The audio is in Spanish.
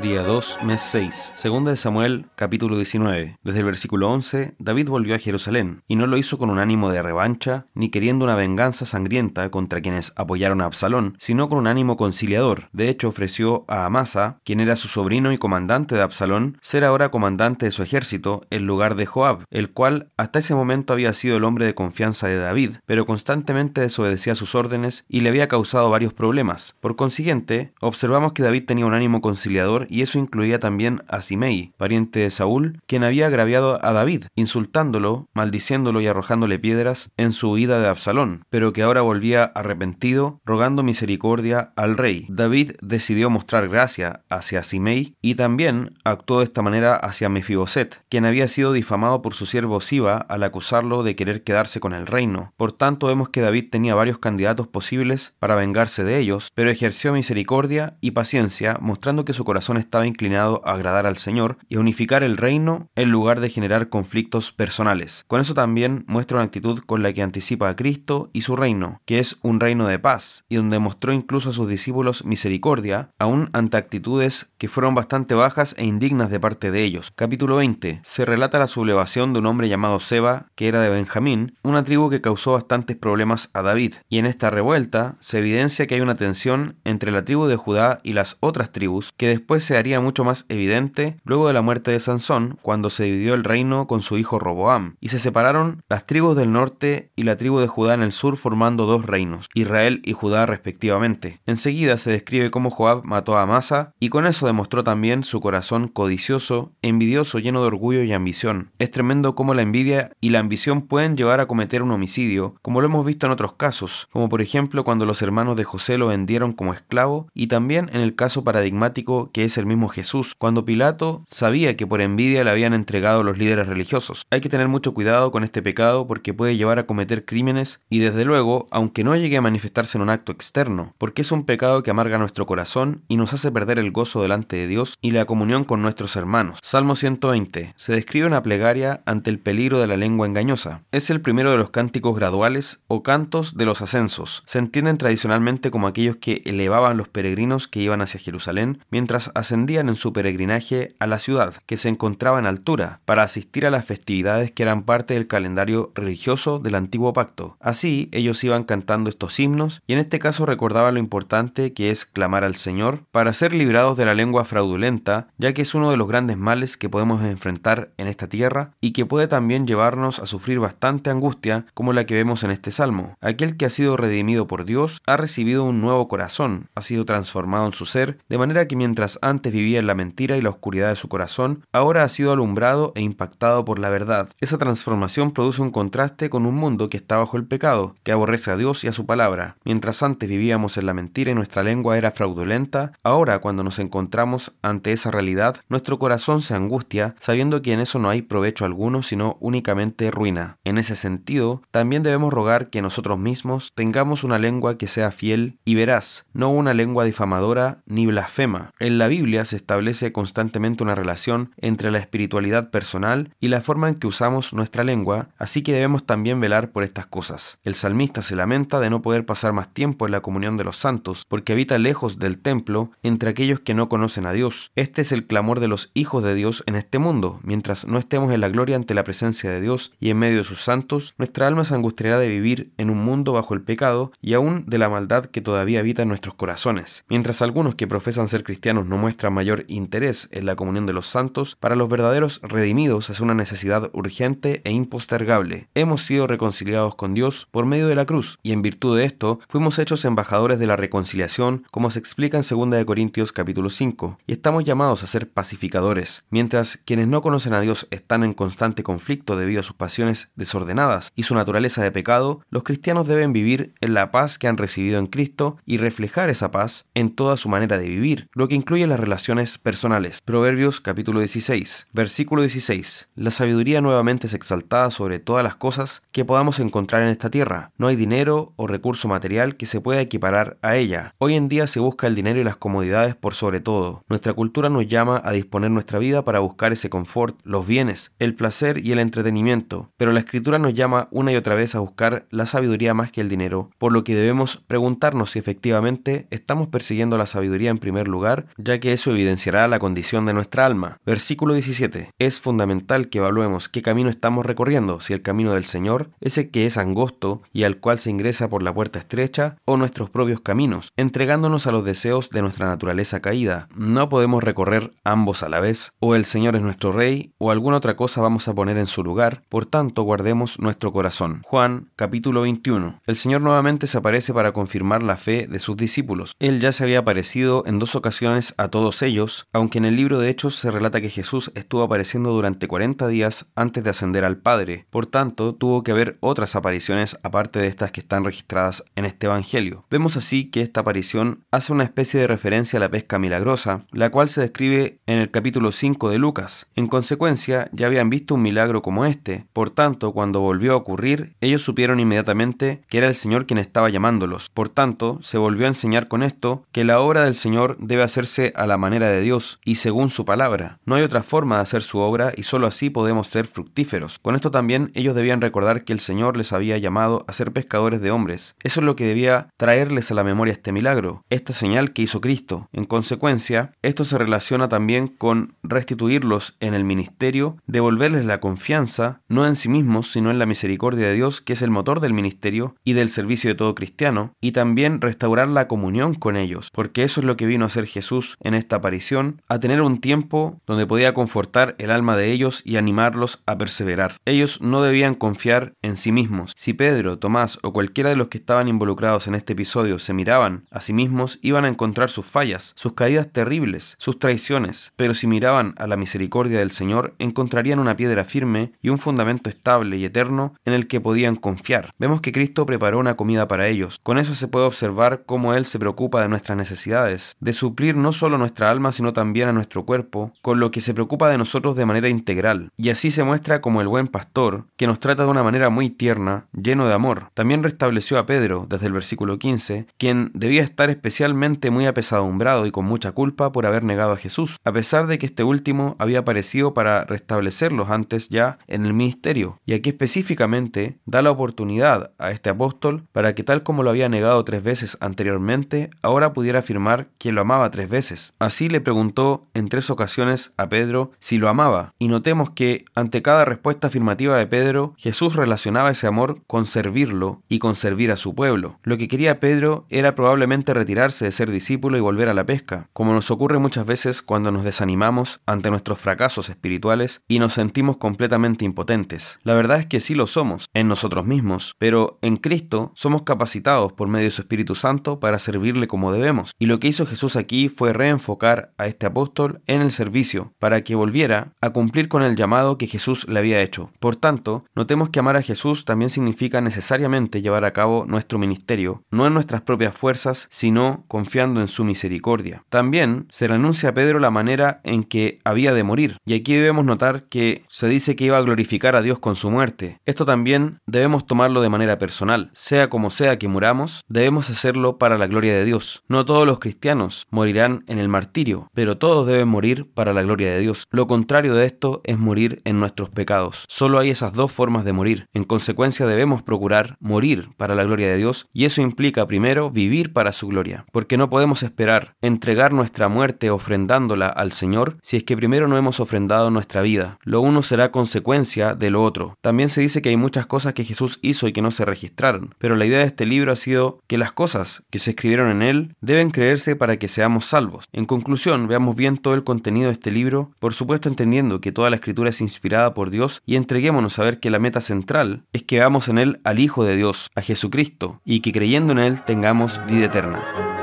Día 2, mes 6. Segunda de Samuel, capítulo 19. Desde el versículo 11, David volvió a Jerusalén, y no lo hizo con un ánimo de revancha, ni queriendo una venganza sangrienta contra quienes apoyaron a Absalón, sino con un ánimo conciliador. De hecho, ofreció a Amasa, quien era su sobrino y comandante de Absalón, ser ahora comandante de su ejército, en lugar de Joab, el cual hasta ese momento había sido el hombre de confianza de David, pero constantemente desobedecía sus órdenes y le había causado varios problemas. Por consiguiente, observamos que David tenía un ánimo conciliador y eso incluía también a Simei, pariente de Saúl, quien había agraviado a David, insultándolo, maldiciéndolo y arrojándole piedras en su huida de Absalón, pero que ahora volvía arrepentido, rogando misericordia al rey. David decidió mostrar gracia hacia Simei y también actuó de esta manera hacia Mefiboset, quien había sido difamado por su siervo Siba al acusarlo de querer quedarse con el reino. Por tanto, vemos que David tenía varios candidatos posibles para vengarse de ellos, pero ejerció misericordia y paciencia, mostrando que su corazón estaba inclinado a agradar al Señor y a unificar el reino en lugar de generar conflictos personales. Con eso también muestra una actitud con la que anticipa a Cristo y su reino, que es un reino de paz, y donde mostró incluso a sus discípulos misericordia, aún ante actitudes que fueron bastante bajas e indignas de parte de ellos. Capítulo 20. Se relata la sublevación de un hombre llamado Seba, que era de Benjamín, una tribu que causó bastantes problemas a David, y en esta revuelta se evidencia que hay una tensión entre la tribu de Judá y las otras tribus, que después se haría mucho más evidente luego de la muerte de Sansón, cuando se dividió el reino con su hijo Roboam, y se separaron las tribus del norte y la tribu de Judá en el sur formando dos reinos, Israel y Judá respectivamente. Enseguida se describe cómo Joab mató a Amasa, y con eso demostró también su corazón codicioso, envidioso, lleno de orgullo y ambición. Es tremendo cómo la envidia y la ambición pueden llevar a cometer un homicidio, como lo hemos visto en otros casos, como por ejemplo cuando los hermanos de José lo vendieron como esclavo, y también en el caso paradigmático que es el mismo Jesús, cuando Pilato sabía que por envidia le habían entregado los líderes religiosos. Hay que tener mucho cuidado con este pecado porque puede llevar a cometer crímenes y desde luego, aunque no llegue a manifestarse en un acto externo, porque es un pecado que amarga nuestro corazón y nos hace perder el gozo delante de Dios y la comunión con nuestros hermanos. Salmo 120. Se describe una plegaria ante el peligro de la lengua engañosa. Es el primero de los cánticos graduales o cantos de los ascensos. Se entienden tradicionalmente como aquellos que elevaban los peregrinos que iban hacia Jerusalén mientras ascendían en su peregrinaje a la ciudad, que se encontraba en altura, para asistir a las festividades que eran parte del calendario religioso del antiguo pacto. Así, ellos iban cantando estos himnos y en este caso recordaban lo importante que es clamar al Señor para ser librados de la lengua fraudulenta, ya que es uno de los grandes males que podemos enfrentar en esta tierra y que puede también llevarnos a sufrir bastante angustia como la que vemos en este salmo. Aquel que ha sido redimido por Dios ha recibido un nuevo corazón, ha sido transformado en su ser, de manera que mientras antes vivía en la mentira y la oscuridad de su corazón, ahora ha sido alumbrado e impactado por la verdad. Esa transformación produce un contraste con un mundo que está bajo el pecado, que aborrece a Dios y a su palabra. Mientras antes vivíamos en la mentira y nuestra lengua era fraudulenta, ahora cuando nos encontramos ante esa realidad, nuestro corazón se angustia sabiendo que en eso no hay provecho alguno, sino únicamente ruina. En ese sentido, también debemos rogar que nosotros mismos tengamos una lengua que sea fiel y veraz, no una lengua difamadora ni blasfema. En la Biblia se establece constantemente una relación entre la espiritualidad personal y la forma en que usamos nuestra lengua, así que debemos también velar por estas cosas. El salmista se lamenta de no poder pasar más tiempo en la comunión de los santos, porque habita lejos del templo entre aquellos que no conocen a Dios. Este es el clamor de los hijos de Dios en este mundo. Mientras no estemos en la gloria ante la presencia de Dios y en medio de sus santos, nuestra alma se angustiará de vivir en un mundo bajo el pecado y aún de la maldad que todavía habita en nuestros corazones. Mientras algunos que profesan ser cristianos no muestran mayor interés en la comunión de los santos, para los verdaderos redimidos es una necesidad urgente e impostergable. Hemos sido reconciliados con Dios por medio de la cruz, y en virtud de esto fuimos hechos embajadores de la reconciliación, como se explica en 2 Corintios capítulo 5, y estamos llamados a ser pacificadores. Mientras quienes no conocen a Dios están en constante conflicto debido a sus pasiones desordenadas y su naturaleza de pecado, los cristianos deben vivir en la paz que han recibido en Cristo y reflejar esa paz en toda su manera de vivir, lo que incluye las relaciones personales. Proverbios capítulo 16, versículo 16. La sabiduría nuevamente es exaltada sobre todas las cosas que podamos encontrar en esta tierra. No hay dinero o recurso material que se pueda equiparar a ella. Hoy en día se busca el dinero y las comodidades por sobre todo. Nuestra cultura nos llama a disponer nuestra vida para buscar ese confort, los bienes, el placer y el entretenimiento. Pero la escritura nos llama una y otra vez a buscar la sabiduría más que el dinero, por lo que debemos preguntarnos si efectivamente estamos persiguiendo la sabiduría en primer lugar, ya que eso evidenciará la condición de nuestra alma. Versículo 17. Es fundamental que evaluemos qué camino estamos recorriendo, si el camino del Señor, ese que es angosto y al cual se ingresa por la puerta estrecha, o nuestros propios caminos, entregándonos a los deseos de nuestra naturaleza caída. No podemos recorrer ambos a la vez, o el Señor es nuestro Rey, o alguna otra cosa vamos a poner en su lugar, por tanto guardemos nuestro corazón. Juan capítulo 21. El Señor nuevamente se aparece para confirmar la fe de sus discípulos. Él ya se había aparecido en dos ocasiones a todos ellos, aunque en el libro de Hechos se relata que Jesús estuvo apareciendo durante 40 días antes de ascender al Padre. Por tanto, tuvo que haber otras apariciones aparte de estas que están registradas en este Evangelio. Vemos así que esta aparición hace una especie de referencia a la pesca milagrosa, la cual se describe en el capítulo 5 de Lucas. En consecuencia, ya habían visto un milagro como este, por tanto, cuando volvió a ocurrir, ellos supieron inmediatamente que era el Señor quien estaba llamándolos. Por tanto, se volvió a enseñar con esto que la obra del Señor debe hacerse a la manera de Dios y según su palabra. No hay otra forma de hacer su obra y solo así podemos ser fructíferos. Con esto también ellos debían recordar que el Señor les había llamado a ser pescadores de hombres. Eso es lo que debía traerles a la memoria este milagro, esta señal que hizo Cristo. En consecuencia, esto se relaciona también con restituirlos en el ministerio, devolverles la confianza, no en sí mismos, sino en la misericordia de Dios, que es el motor del ministerio y del servicio de todo cristiano, y también restaurar la comunión con ellos, porque eso es lo que vino a hacer Jesús en esta aparición, a tener un tiempo donde podía confortar el alma de ellos y animarlos a perseverar. Ellos no debían confiar en sí mismos. Si Pedro, Tomás o cualquiera de los que estaban involucrados en este episodio se miraban a sí mismos, iban a encontrar sus fallas, sus caídas terribles, sus traiciones, pero si miraban a la misericordia del Señor, encontrarían una piedra firme y un fundamento estable y eterno en el que podían confiar. Vemos que Cristo preparó una comida para ellos. Con eso se puede observar cómo Él se preocupa de nuestras necesidades, de suplir no solo nuestra alma, sino también a nuestro cuerpo, con lo que se preocupa de nosotros de manera integral. Y así se muestra como el buen pastor, que nos trata de una manera muy tierna, lleno de amor. También restableció a Pedro, desde el versículo 15, quien debía estar especialmente muy apesadumbrado y con mucha culpa por haber negado a Jesús, a pesar de que este último había aparecido para restablecerlos antes ya en el ministerio. Y aquí específicamente da la oportunidad a este apóstol para que tal como lo había negado tres veces anteriormente, ahora pudiera afirmar que lo amaba tres veces. Así le preguntó en tres ocasiones a Pedro si lo amaba, y notemos que ante cada respuesta afirmativa de Pedro, Jesús relacionaba ese amor con servirlo y con servir a su pueblo. Lo que quería Pedro era probablemente retirarse de ser discípulo y volver a la pesca, como nos ocurre muchas veces cuando nos desanimamos ante nuestros fracasos espirituales y nos sentimos completamente impotentes. La verdad es que sí lo somos, en nosotros mismos, pero en Cristo somos capacitados por medio de su Espíritu Santo para servirle como debemos. Y lo que hizo Jesús aquí fue reenfocar a este apóstol en el servicio, para que volviera a cumplir con el llamado que Jesús le había hecho. Por tanto, notemos que amar a Jesús también significa necesariamente llevar a cabo nuestro ministerio, no en nuestras propias fuerzas, sino confiando en su misericordia. También se le anuncia a Pedro la manera en que había de morir, y aquí debemos notar que se dice que iba a glorificar a Dios con su muerte. Esto también debemos tomarlo de manera personal. Sea como sea que muramos, debemos hacerlo para la gloria de Dios. No todos los cristianos morirán en el martirio, pero todos deben morir para la gloria de Dios. Lo contrario de esto es morir en nuestros pecados. Solo hay esas dos formas de morir. En consecuencia debemos procurar morir para la gloria de Dios y eso implica primero vivir para su gloria, porque no podemos esperar entregar nuestra muerte ofrendándola al Señor si es que primero no hemos ofrendado nuestra vida. Lo uno será consecuencia de lo otro. También se dice que hay muchas cosas que Jesús hizo y que no se registraron, pero la idea de este libro ha sido que las cosas que se escribieron en él deben creerse para que seamos salvos. En conclusión, veamos bien todo el contenido de este libro, por supuesto entendiendo que toda la escritura es inspirada por Dios y entreguémonos a ver que la meta central es que veamos en él al Hijo de Dios, a Jesucristo, y que creyendo en él tengamos vida eterna.